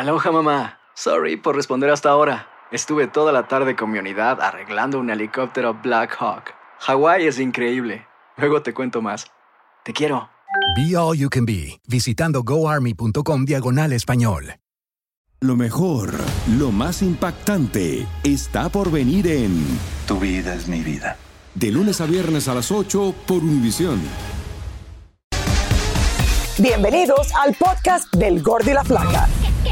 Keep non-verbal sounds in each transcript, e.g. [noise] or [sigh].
Aloha mamá. Sorry por responder hasta ahora. Estuve toda la tarde con mi unidad arreglando un helicóptero Black Hawk. Hawái es increíble. Luego te cuento más. Te quiero. Be All You Can Be, visitando goarmy.com diagonal español. Lo mejor, lo más impactante, está por venir en Tu vida es mi vida. De lunes a viernes a las 8 por Univisión. Bienvenidos al podcast del Gordi y la Flaca.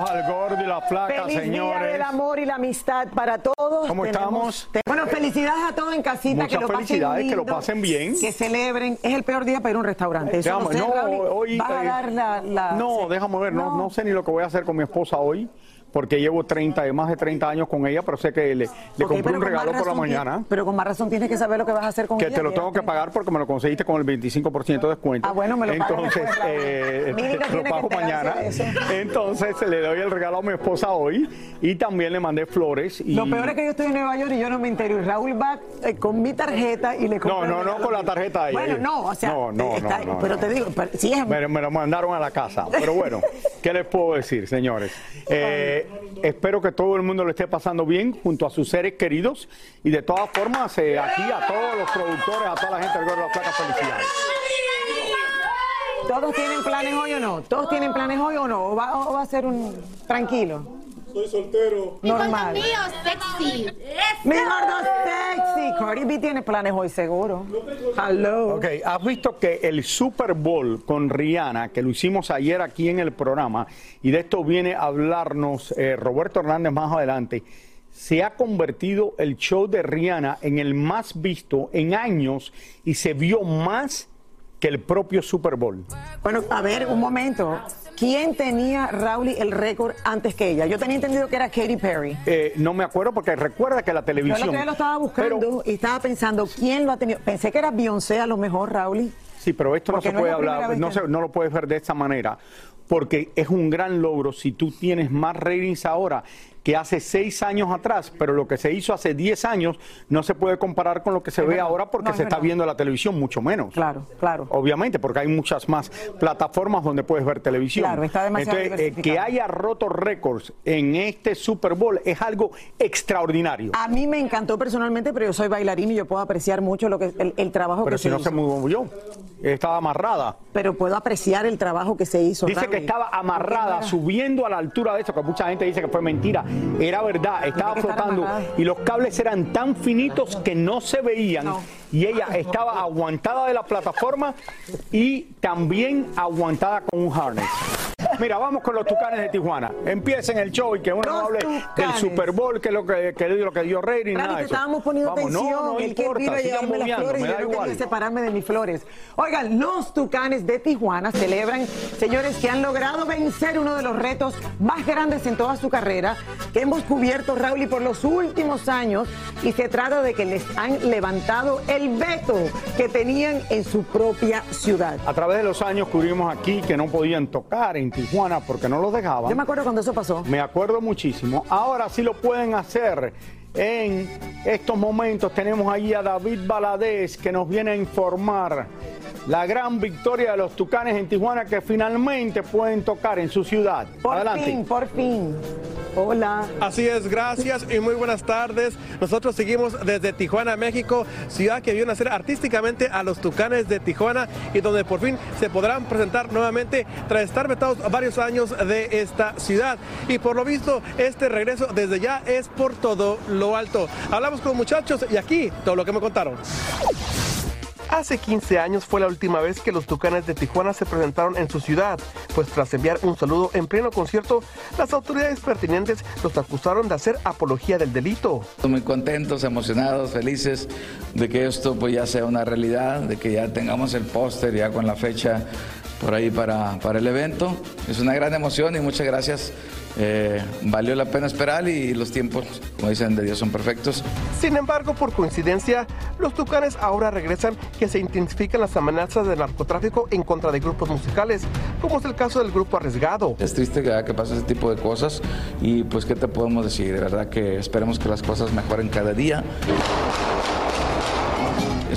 Bienvenidos al Gordo y la Flaca, Feliz día señores. del amor y la amistad para todos. ¿Cómo estamos? te- Bueno, felicidades a todos en casita. que Muchas lo pasen felicidades, que lo lindo, pasen bien. Que celebren. Es el peor día para ir a un restaurante. Eso Déjame- no, sé, no, Raúl. hoy, ¿Vas a eh, dar la, la- No, déjame ver, no. no sé ni lo que voy a hacer con mi esposa hoy, porque llevo 30, de más de 30 años con ella, pero sé que le, le Ok, compré un regalo por la mañana. Pero con más razón tienes que saber lo que vas a hacer con Que ella, te lo tengo que 30. pagar porque me lo conseguiste con el 25% de descuento. Ah, bueno, me lo Entonces, eh, [laughs] lo que pago mañana. de. Entonces, le doy el regalo a mi esposa hoy y también le mandé flores. Y... Lo peor es que yo estoy en Nueva York y yo no me entero. Y Raúl va eh, con mi tarjeta y le compra No, no, no con la tarjeta ahí. Bueno, no, o sea, No, no, está- no, no, pero no. te digo, pero si es Me, me lo mandaron a la casa. Pero bueno, [laughs] ¿qué les puedo decir, señores? Eh, espero que todo el mundo lo esté pasando bien junto a sus seres queridos. Y de todas formas, eh, aquí a todos los productores, a toda la gente del Gordo de la Plata, felicidades. ¿Todos tienen planes hoy o no? ¿Todos tienen planes hoy o no? ¿O va, o va a ser un tranquilo? Soy soltero. Normal. mío, sexy. Mi gordo sexy. Cardi B tiene planes hoy seguro. Hello. Ok, has visto que el Super Bowl con Rihanna, que lo hicimos ayer aquí en el programa, y de esto viene a hablarnos eh, Roberto Hernández más adelante, se ha convertido el show de Rihanna en el más visto en años y se vio más que el propio Super Bowl. Bueno, a ver, un momento. ¿Quién tenía, Raúl, el récord antes que ella? Yo tenía entendido que era Katy Perry. Eh, no me acuerdo porque recuerda que la Yo televisión... que lo estaba buscando Pero- y estaba pensando, ¿quién lo ha tenido? Pensé que era Beyoncé a lo mejor, Raúl. Sí, pero esto no se no puede hablar, no, se- no lo puedes ver de esta manera, porque es un gran logro si tú tienes más ratings ahora que hace seis años atrás, pero lo que se hizo hace diez años no se puede comparar con lo que se Es ve verdad. ahora porque No, es se está viendo la televisión mucho menos. Claro, claro. Obviamente, porque hay muchas más plataformas donde puedes ver televisión. Claro, está demasiado Entonces, eh, que haya roto récords en este Super Bowl es algo extraordinario. A mí me encantó personalmente, pero yo soy bailarín y yo puedo apreciar mucho lo que el, el trabajo pero que si se no hizo. se movió, estaba amarrada. Pero puedo apreciar el trabajo que se hizo. Dice Raúl. que estaba amarrada, subiendo a la altura de eso, que mucha gente dice que fue mentira. Era verdad, estaba flotando y los cables eran tan finitos que no se veían. Y ella estaba aguantada de la plataforma y también aguantada con un harness. Mira, vamos con los tucanes de Tijuana. Empiecen el show y que uno no hable del. Super Bowl, que es lo que, que, lo que dio rating, Raúl, nada de te estábamos poniendo Vamos, no, atención. no el que vino a llevarme las flores y yo no igual. quería separarme de mis flores. Oigan, los tucanes de Tijuana celebran, señores, que han logrado vencer uno de los retos más grandes en toda su carrera, que hemos cubierto, Raúl, y por los últimos años. Y se trata de que les han levantado el veto que tenían en su propia ciudad. A través de los años cubrimos aquí que no podían tocar en Tijuana porque no los dejaban. Yo me acuerdo cuando eso pasó. Me acuerdo muchísimo. Ahora sí lo pueden hacer. En estos momentos tenemos ahí a David Baladés que nos viene a informar la gran victoria de los Tucanes en Tijuana que finalmente pueden tocar en su ciudad. Por Adelante. fin, por fin. Hola. Así es, gracias y muy buenas tardes. Nosotros seguimos desde Tijuana, México, ciudad que vio nacer artísticamente a los Tucanes de Tijuana y donde por fin se podrán presentar nuevamente tras estar vetados varios años de esta ciudad. Y por lo visto, este regreso desde ya es por todo lo alto. Hablamos con muchachos y aquí todo lo que me contaron. Hace 15 años fue la última vez que los Tucanes de Tijuana se presentaron en su ciudad, pues tras enviar un saludo en pleno concierto, las autoridades pertinentes los acusaron de hacer apología del delito. Muy contentos, emocionados, felices de que esto pues ya sea una realidad, de que ya tengamos el póster ya con la fecha por ahí para, para el evento. Es una gran emoción y muchas gracias eh, valió la pena esperar y los tiempos, como dicen, de Dios son perfectos. Sin embargo, por coincidencia, los Tucanes ahora regresan que se intensifican las amenazas de narcotráfico en contra de grupos musicales, como es el caso del grupo Arriesgado. Es triste que, que pase ese tipo de cosas y pues qué te podemos decir, de verdad que esperemos que las cosas mejoren cada día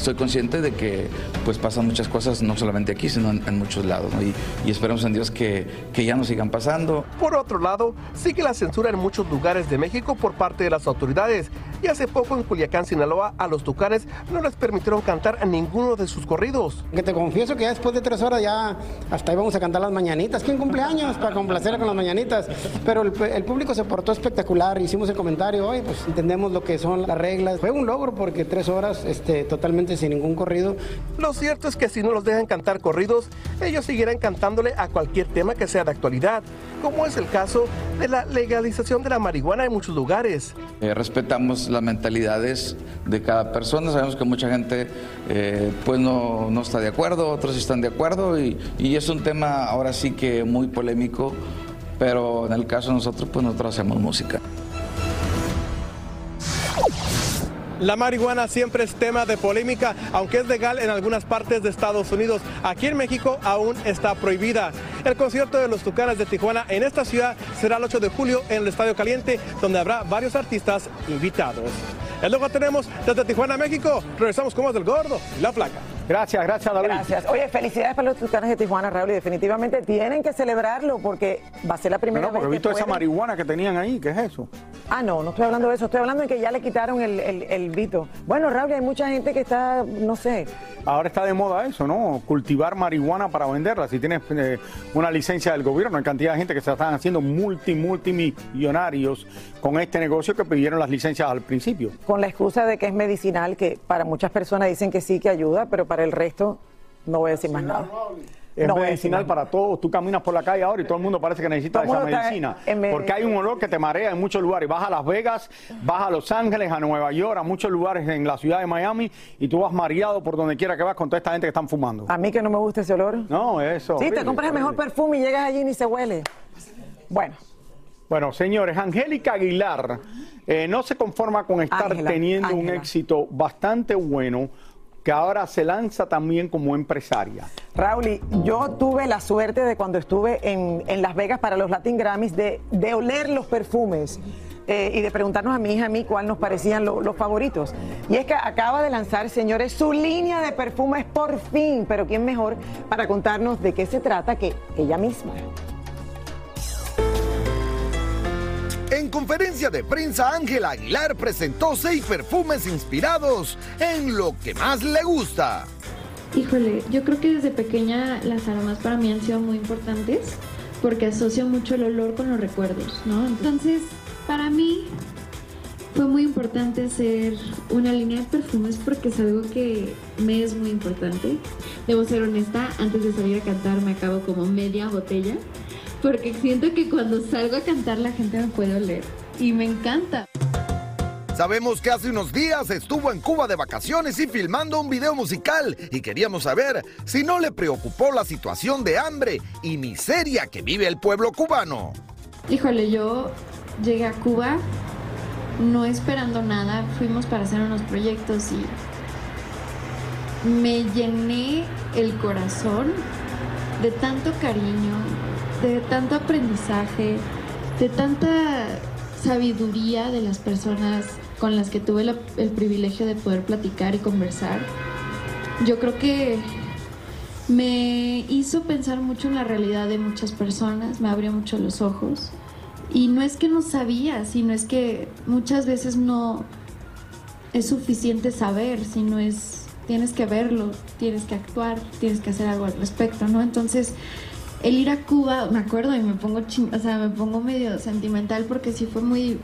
estoy consciente de que pues pasan muchas cosas, no solamente aquí, sino en, muchos lados. Y, y, esperemos en Dios que, que ya no sigan pasando. Por otro lado, sigue la censura en muchos lugares de México por parte de las autoridades. Y hace poco en Culiacán, Sinaloa, a los tucanes no les permitieron cantar a ninguno de sus corridos. Que te confieso que ya después de tres horas ya hasta íbamos a cantar las mañanitas. ¿Quién cumpleaños? Para complacer con las mañanitas. Pero el, el público se portó espectacular. Hicimos el comentario, hoy pues entendemos lo que son las reglas. Fue un logro porque tres horas este, totalmente sin ningún corrido. Lo cierto es que si no los dejan cantar corridos, ellos seguirán cantándole a cualquier tema que sea de actualidad, como es el caso de la legalización de la marihuana en muchos lugares. Eh, respetamos las mentalidades de cada persona, sabemos que mucha gente eh, pues no, no, está de acuerdo, otros están de acuerdo y, y es un tema ahora sí que muy polémico, pero en el caso de nosotros pues nosotros hacemos música. La marihuana siempre es tema de polémica, aunque es legal en algunas partes de Estados Unidos. Aquí en México aún está prohibida. El concierto de los Tucanes de Tijuana en esta ciudad será el 8 de julio en el Estadio Caliente, donde habrá varios artistas invitados. Es lo que tenemos desde Tijuana, México. Regresamos con más del gordo y la placa. Gracias, gracias David. Gracias. Oye, felicidades para los tucanes de Tijuana, Raúl, y definitivamente tienen que celebrarlo porque va a ser la primera no, porque vez he visto que esa pueden- marihuana que tenían ahí, ¿qué es eso? Ah, no, no estoy hablando de eso, estoy hablando de que ya le quitaron el, el, el vito. Bueno, Raúl, hay mucha gente que está, no sé, Ahora está de moda eso, ¿no? Cultivar marihuana para venderla. Si tienes eh, una licencia del gobierno, hay cantidad de gente que se están haciendo multi, multimillonarios con este negocio que pidieron las licencias al principio. con la excusa de que es medicinal, que para muchas personas dicen que sí, que ayuda, pero para el resto no voy a decir más nada. Es No medicinal para todos. Tú caminas por la calle ahora y todo el mundo parece que necesita Todo esa medicina. en Porque hay un olor que te marea en muchos lugares. Vas a Las Vegas, vas a Los Ángeles, a Nueva York, a muchos lugares en la ciudad de Miami y tú vas mareado por donde quiera que vas con toda esta gente que están fumando. A mí que no me gusta ese olor. No, eso. Sí, te compras el mejor perfume y llegas allí y ni se huele. Bueno, Bueno, señores, Angélica Aguilar eh, no se conforma con estar teniendo un éxito bastante bueno, que ahora se lanza también como empresaria. Raúl, yo tuve la suerte de cuando estuve en, en Las Vegas para los Latin Grammys de, de oler los perfumes. eh, y de preguntarnos a mi hija a mí cuál nos parecían lo- los favoritos. Y es que acaba de lanzar, señores, su línea de perfumes por fin. Pero ¿quién mejor para contarnos de qué se trata que ella misma? En conferencia de prensa, Ángela Aguilar presentó seis perfumes inspirados en lo que más le gusta. Híjole, yo creo que desde pequeña las aromas para mí han sido muy importantes porque asocio mucho el olor con los recuerdos, ¿no? Entonces, para mí fue muy importante hacer una línea de perfumes porque es algo que me es muy importante. Debo ser honesta, antes de salir a cantar me acabo como media botella porque siento que cuando salgo a cantar la gente me puede oler y me encanta. Sabemos que hace unos días estuvo en Cuba de vacaciones y filmando un video musical y queríamos saber si no le preocupó la situación de hambre y miseria que vive el pueblo cubano. Híjole, yo llegué a Cuba no esperando nada, fuimos para hacer unos proyectos y me llené el corazón de tanto cariño, de tanto aprendizaje, de tanta sabiduría de las personas con las que tuve el privilegio de poder platicar y conversar. Yo creo que me hizo pensar mucho en la realidad de muchas personas, me abrió mucho los ojos. Y no es que no sabía, sino es que muchas veces no es suficiente saber, sino es tienes que verlo, tienes que actuar, tienes que hacer algo al respecto, ¿no? Entonces, el ir a Cuba, me acuerdo y me pongo o sea, me pongo medio sentimental porque sí fue muy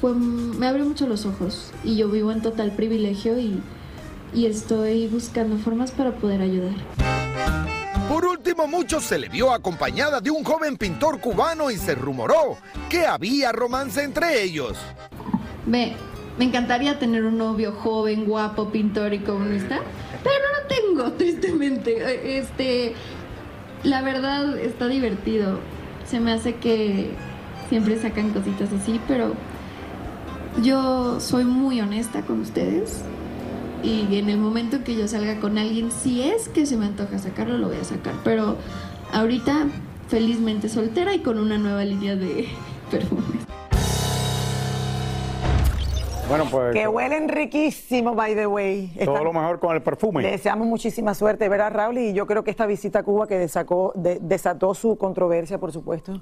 fue me abrió mucho los ojos y yo vivo en total privilegio y y estoy buscando formas para poder ayudar. Por último, mucho se le vio acompañada de un joven pintor cubano y se rumoró que había romance entre ellos. Me, me encantaría tener un novio joven, guapo, pintor y comunista, pero no lo tengo, [laughs] tristemente. Este, la verdad está divertido. Se me hace que siempre sacan cositas así, pero yo soy muy honesta con ustedes y en el momento que yo salga con alguien, si es que se me antoja sacarlo, lo voy a sacar, pero ahorita felizmente soltera y con una nueva línea de [laughs] perfumes. Bueno, pues. Que huelen riquísimo, by the way. Todo Están- lo mejor con el perfume. Le deseamos muchísima suerte de ver a Raúl y yo creo que esta visita a Cuba que desacó- de- desató su controversia, por supuesto.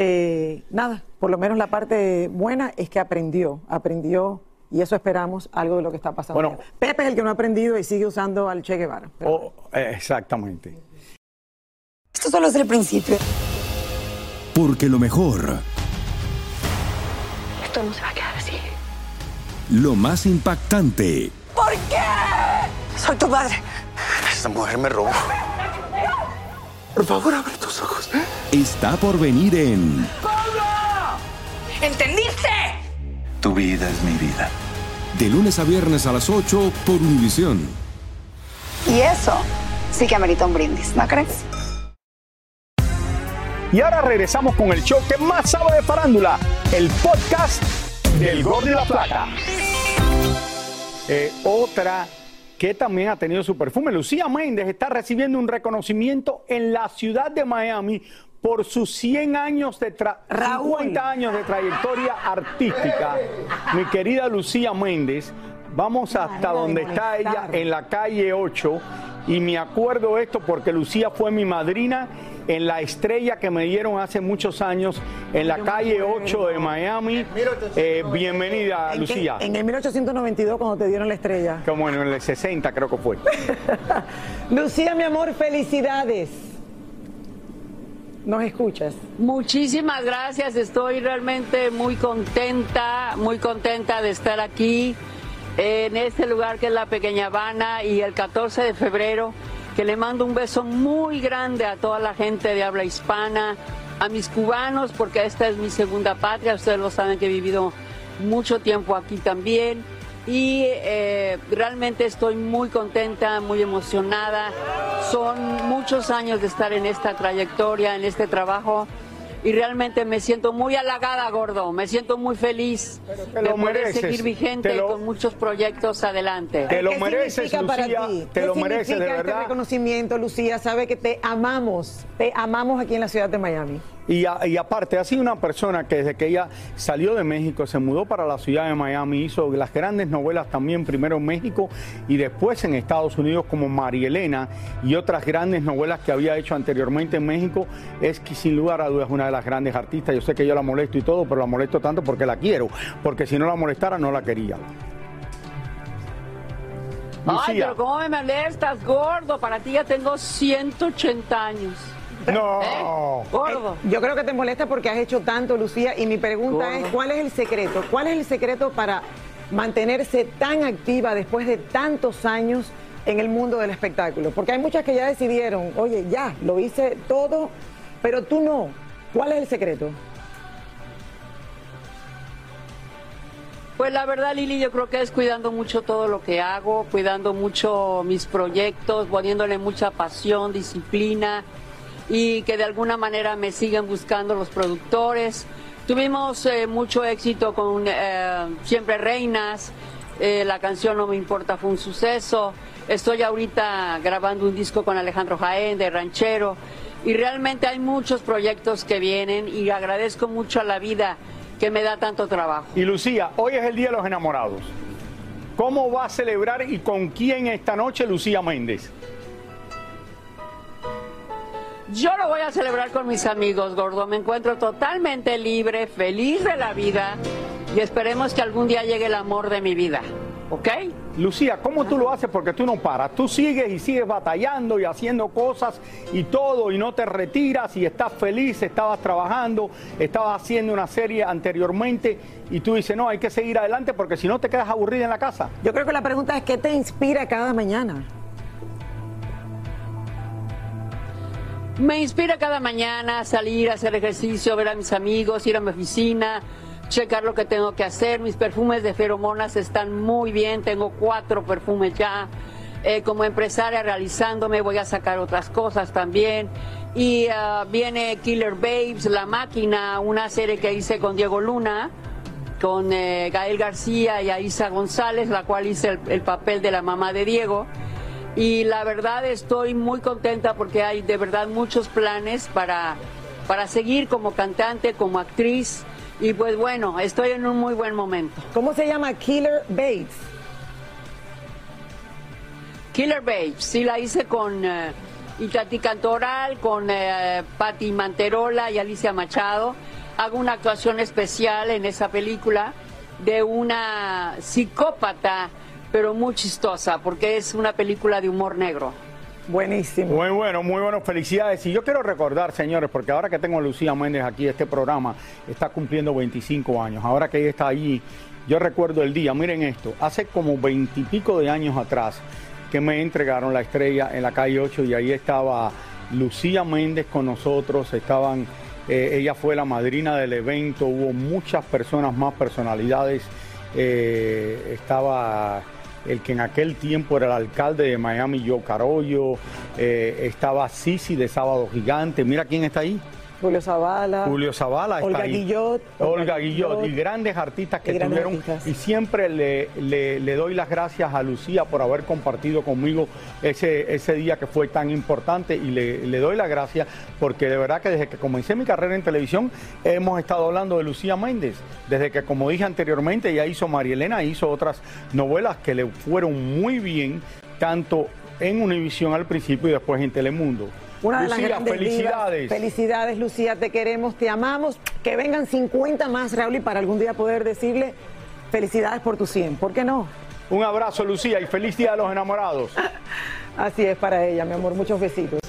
eh, nada, por lo menos la parte buena es que aprendió, aprendió y eso esperamos, algo de lo que está pasando. Bueno. Pepe es el que no ha aprendido y sigue usando al Che Guevara. Oh, eh, exactamente. Esto solo es el principio. Porque lo mejor, Esto no se va a quedar así. Lo más impactante, ¿Por qué? Soy tu madre. Esta mujer me robó. Por favor, abre tus ojos. está por venir en ¿Entendiste? Tu vida es mi vida. De lunes a viernes a las 8 por Univisión. Y eso sí que amerita un brindis, ¿no crees? Y ahora regresamos con el show que más sabe de farándula, el podcast del Gordo y la Plata. Eh, otra que también ha tenido su perfume, Lucía Méndez, está recibiendo un reconocimiento en la ciudad de Miami por sus 100 años de tra- 50 años de trayectoria artística. Mi querida Lucía Méndez, vamos hasta donde está ella, en la calle 8, y me acuerdo esto porque Lucía fue mi madrina en la estrella que me dieron hace muchos años en la calle 8 de Miami. Eh, bienvenida, ¿En qué- Lucía. En el 1892 cuando te dieron la estrella. Como en el 60 creo que fue. [laughs] Lucía, mi amor, felicidades. ¿Nos escuchas? Muchísimas gracias, estoy realmente muy contenta, muy contenta de estar aquí en este lugar que es la Pequeña Habana y el 14 de febrero, que le mando un beso muy grande a toda la gente de habla hispana, a mis cubanos, porque esta es mi segunda patria, ustedes lo saben que he vivido mucho tiempo aquí también. Y eh, realmente estoy muy contenta, muy emocionada. Son muchos años de estar en esta trayectoria, en este trabajo. Y realmente me siento muy halagada, gordo. Me siento muy feliz te de lo poder mereces. seguir vigente Te lo- y con muchos proyectos adelante. Te lo ¿Qué mereces, significa para Lucía, ti? te ¿Qué lo mereces, de este verdad. reconocimiento, Lucía? Sabe que te amamos, te amamos aquí en la ciudad de Miami. Y, a- y aparte, ha sido una persona que desde que ella salió de México, se mudó para la ciudad de Miami, hizo las grandes novelas también, primero en México y después en Estados Unidos como María Elena y otras grandes novelas que había hecho anteriormente en México, es que sin lugar a dudas una de las grandes artistas. Yo sé que yo la molesto y todo, pero la molesto tanto porque la quiero, porque si no la molestara no la quería. Ay, Lucía. pero ¿cómo me molestas, gordo? Para ti ya tengo 180 años. [laughs] No. Gordo. Eh, Yo creo que te molesta porque has hecho tanto, Lucía, y mi pregunta Gordo. es, ¿cuál es el secreto? ¿Cuál es el secreto para mantenerse tan activa después de tantos años en el mundo del espectáculo? Porque hay muchas que ya decidieron, oye, ya, lo hice todo, pero tú no. ¿Cuál es el secreto? Pues la verdad, Lili, yo creo que es cuidando mucho todo lo que hago, cuidando mucho mis proyectos, poniéndole mucha pasión, disciplina y que de alguna manera me sigan buscando los productores. Tuvimos eh, mucho éxito con eh, Siempre Reinas, eh, la canción No Me Importa fue un suceso. Estoy ahorita grabando un disco con Alejandro Jaén de Ranchero y realmente hay muchos proyectos que vienen y agradezco mucho a la vida que me da tanto trabajo. Y Lucía, hoy es el Día de los Enamorados. ¿Cómo va a celebrar y con quién esta noche Lucía Méndez? Yo lo voy a celebrar con mis amigos, gordo. Me encuentro totalmente libre, feliz de la vida y esperemos que algún día llegue el amor de mi vida. ¿Ok? Lucía, ¿cómo tú lo haces? Porque tú no paras. Tú sigues y sigues batallando y haciendo cosas y todo y no te retiras y estás feliz, estabas trabajando, estabas haciendo una serie anteriormente y tú dices, no, hay que seguir adelante porque si no te quedas aburrida en la casa. Yo creo que la pregunta es, ¿qué te inspira cada mañana? Me inspira cada mañana salir a hacer ejercicio, ver a mis amigos, ir a mi oficina, checar lo que tengo que hacer. Mis perfumes de feromonas están muy bien, tengo cuatro perfumes ya. eh, como empresaria realizándome, voy a sacar otras cosas también. Y ah, viene Killer Babes, La Máquina, una serie que hice con Diego Luna, con eh, Gael García y Aisa González, la cual hice el papel de la mamá de Diego. Y la verdad estoy muy contenta porque hay de verdad muchos planes para, para seguir como cantante, como actriz. Y pues bueno, estoy en un muy buen momento. ¿Cómo se llama Killer Bates? Killer Babes, sí la hice con eh, Itati Cantoral, con eh, Patti Manterola y Alicia Machado. Hago una actuación especial en esa película de una psicópata, pero muy chistosa, porque es una película de humor negro. Buenísimo. Muy bueno, muy bueno, felicidades. Y yo quiero recordar, señores, porque ahora que tengo a Lucía Méndez aquí, este programa está cumpliendo 25 años. Ahora que ella está allí, yo recuerdo el día, miren esto, hace como veintipico de años atrás que me entregaron la estrella en la calle 8 y ahí estaba Lucía Méndez con nosotros, estaban, eh, ella fue la madrina del evento, hubo muchas personas más, personalidades, eh, estaba el que en aquel tiempo era el alcalde de Miami, Joe Carollo, eh, estaba Sisi de Sábado Gigante, mira quién está ahí. Julio Zavala. Julio Zavala Olga ahí. Guillot. Olga Guillot y grandes artistas que grandes tuvieron. artistas. Y siempre le, le- le doy las gracias a Lucía por haber compartido conmigo ese, ese día que fue tan importante y le, le doy las gracias porque de verdad que desde que comencé mi carrera en televisión hemos estado hablando de Lucía Méndez. Desde que, como dije anteriormente, ella hizo María Elena, hizo otras novelas que le fueron muy bien, tanto en Univisión al principio y después en Telemundo. Una de las grandes divas. felicidades. Felicidades, Lucía, te queremos, te amamos. Que vengan 50 más, Raúl, y para algún día poder decirle felicidades por tu 100. ¿Por qué no? Un abrazo, Lucía, y feliz día de los enamorados. [laughs] Así es para ella, mi amor. Muchos besitos.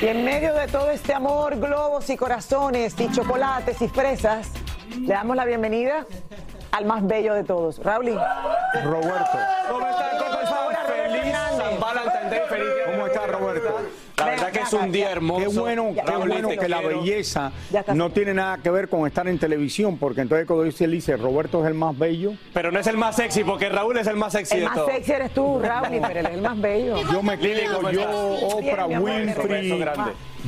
Y en medio de todo este amor, globos y corazones y chocolates y fresas, le damos la bienvenida al más bello de todos, Raúl. Roberto. ¿Cómo están? Por favor, a Roberto Feliz. San Valentine's Day, feliz día. ¿Cómo está Roberto? La verdad que es un día hermoso. Qué bueno, qué bueno que la belleza no tiene nada que ver con estar en televisión, porque entonces cuando dice, dice, Roberto es el más bello. Pero no es el más sexy, porque Raúl es el más sexy El de más todos. sexy eres tú, Raúl, pero él es el más bello. [laughs] Yo me quedo, ¿cómo yo? Oprah Winfrey,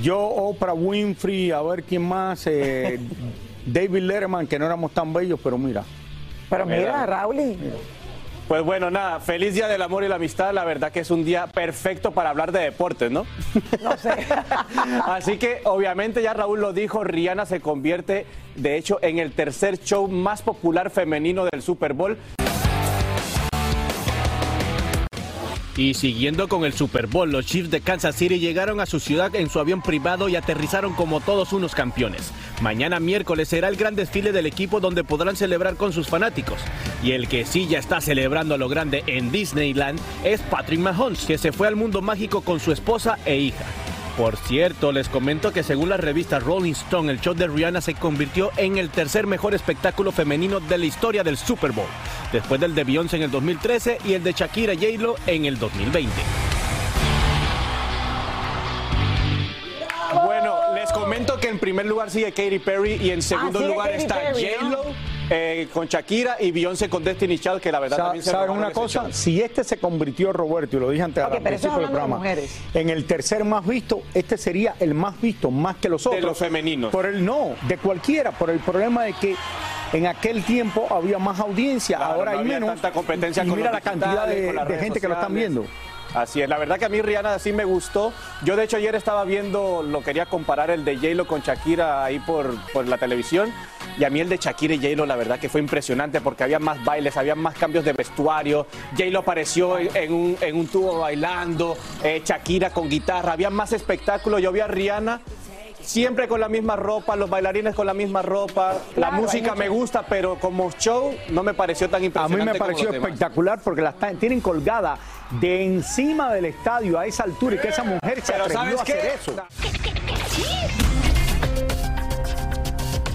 yo, Oprah Winfrey, a ver quién más, eh, [laughs] David Letterman, que no éramos tan bellos, pero mira. Pero mira, Raúl, Pues bueno, nada, feliz día del amor y la amistad. La verdad que es un día perfecto para hablar de deportes, ¿no? no sé. [laughs] Así que obviamente ya Raúl lo dijo, Rihanna se convierte de hecho en el tercer show más popular femenino del Super Bowl. Y siguiendo con el Super Bowl, los Chiefs de Kansas City llegaron a su ciudad en su avión privado y aterrizaron como todos unos campeones. Mañana miércoles será el gran desfile del equipo donde podrán celebrar con sus fanáticos. Y el que sí ya está celebrando a lo grande en Disneyland es Patrick Mahomes, que se fue al mundo mágico con su esposa e hija. Por cierto, les comento que según la revista Rolling Stone, el show de Rihanna se convirtió en el tercer mejor espectáculo femenino de la historia del Super Bowl, después del de Beyoncé en el 2013 y el de Shakira y J-Lo en el 2020. Bueno, les comento que en primer lugar sigue Katy Perry y en segundo sigue lugar Katy está ¿no? Eh, con Shakira y Beyoncé con Destiny Child, que la verdad Sa- también se ¿Saben una cosa? Si este se convirtió, Roberto, y lo dije antes al principio del de programa, en el tercer más visto, este sería el más visto, más que los otros. los femeninos. Por el no, de cualquiera, por el problema de que en aquel tiempo había más audiencia, Claro, ahora no hay menos. tanta competencia y con mira la cantidad de, de gente que lo están viendo. Así es, la verdad que a mí Rihanna sí me gustó. Yo de hecho ayer estaba viendo, lo quería comparar el de J-Lo con Shakira ahí por, por la televisión. Y a mí el de Shakira y J-Lo la verdad que fue impresionante porque había más bailes, había más cambios de vestuario. J-Lo apareció en, un, en un tubo bailando, eh, Shakira con guitarra, había más espectáculo. Yo vi a Rihanna siempre con la misma ropa, los bailarines con la misma ropa. la música me gusta, pero como show no me pareció tan A mí impresionante me pareció demás. espectacular porque la tienen colgada de encima del estadio a esa altura y que esa mujer se Pero atrevió ¿sabes a hacer qué? eso.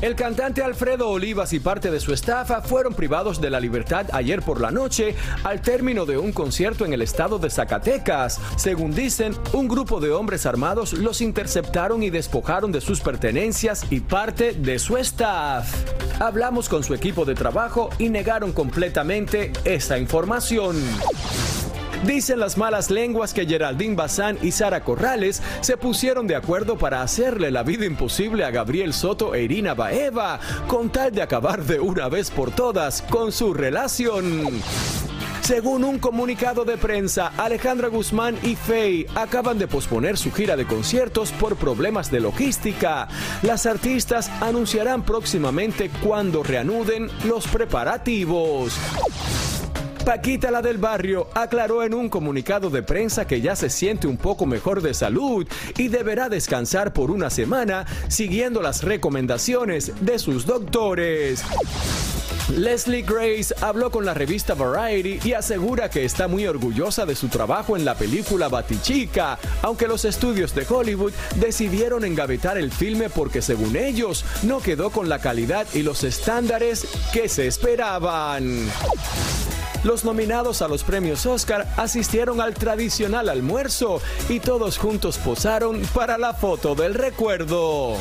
El cantante Alfredo Olivas y parte de su estafa fueron privados de la libertad ayer por la noche al término de un concierto en el estado de Zacatecas. Según dicen, un grupo de hombres armados los interceptaron y despojaron de sus pertenencias y parte de su staff. Hablamos con su equipo de trabajo y negaron completamente esa información. Dicen las malas lenguas que Geraldine Bazán y Sara Corrales se pusieron de acuerdo para hacerle la vida imposible a Gabriel Soto e Irina Baeva, con tal de acabar de una vez por todas con su relación. Según un comunicado de prensa, Alejandra Guzmán y Faye acaban de posponer su gira de conciertos por problemas de logística. Las artistas anunciarán próximamente cuando reanuden los preparativos. Paquita, la del barrio, aclaró en un comunicado de prensa que ya se siente un poco mejor de salud y deberá descansar por una semana siguiendo las recomendaciones de sus doctores. Leslie Grace habló con la revista Variety y asegura que está muy orgullosa de su trabajo en la película Batichica, aunque los estudios de Hollywood decidieron engavetar el filme porque según ellos no quedó con la calidad y los estándares que se esperaban. Los nominados a los premios Oscar asistieron al tradicional almuerzo y todos juntos posaron para la foto del recuerdo.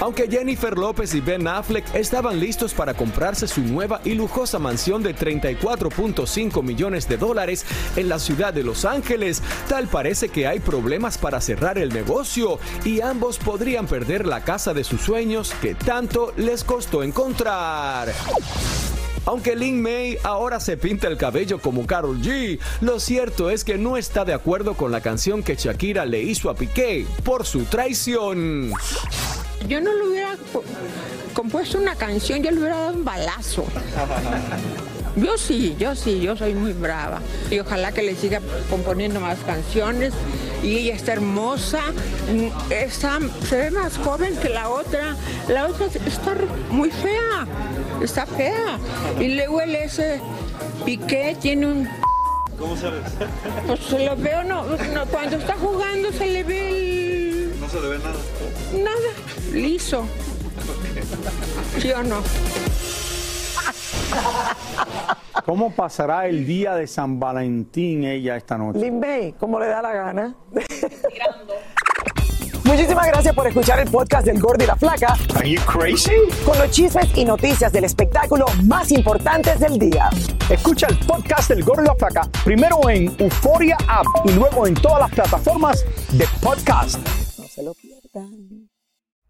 Aunque Jennifer López y Ben Affleck estaban listos para comprarse su nueva y lujosa mansión de 34.5 millones de dólares en la ciudad de Los Ángeles, tal parece que hay problemas para cerrar el negocio y ambos podrían perder la casa de sus sueños que tanto les costó encontrar. Aunque Lin May ahora se pinta el cabello como Carol G, lo cierto es que no está de acuerdo con la canción que Shakira le hizo a Piqué por su traición. Yo no le hubiera compuesto una canción, yo le hubiera dado un balazo. [laughs] Yo sí, yo sí, yo soy muy brava. Y ojalá que le siga componiendo más canciones. Y ella está hermosa, está, se ve más joven que la otra. La otra está muy fea, está fea. Y luego él ese Piqué tiene un... ¿Cómo sabes? Pues se lo veo, no, no, cuando está jugando se le ve el... No se le ve nada. Nada, liso. ¿Sí o no? [laughs] ¿Cómo pasará el día de San Valentín ella esta noche? Lin May, como le da la gana. Muchísimas gracias por escuchar el podcast del Gordo y la Flaca. Are you crazy? Con los chismes y noticias del espectáculo más importantes del día. Escucha el podcast del Gordo y la Flaca primero en Euforia App y luego en todas las plataformas de podcast. No se lo pierdan.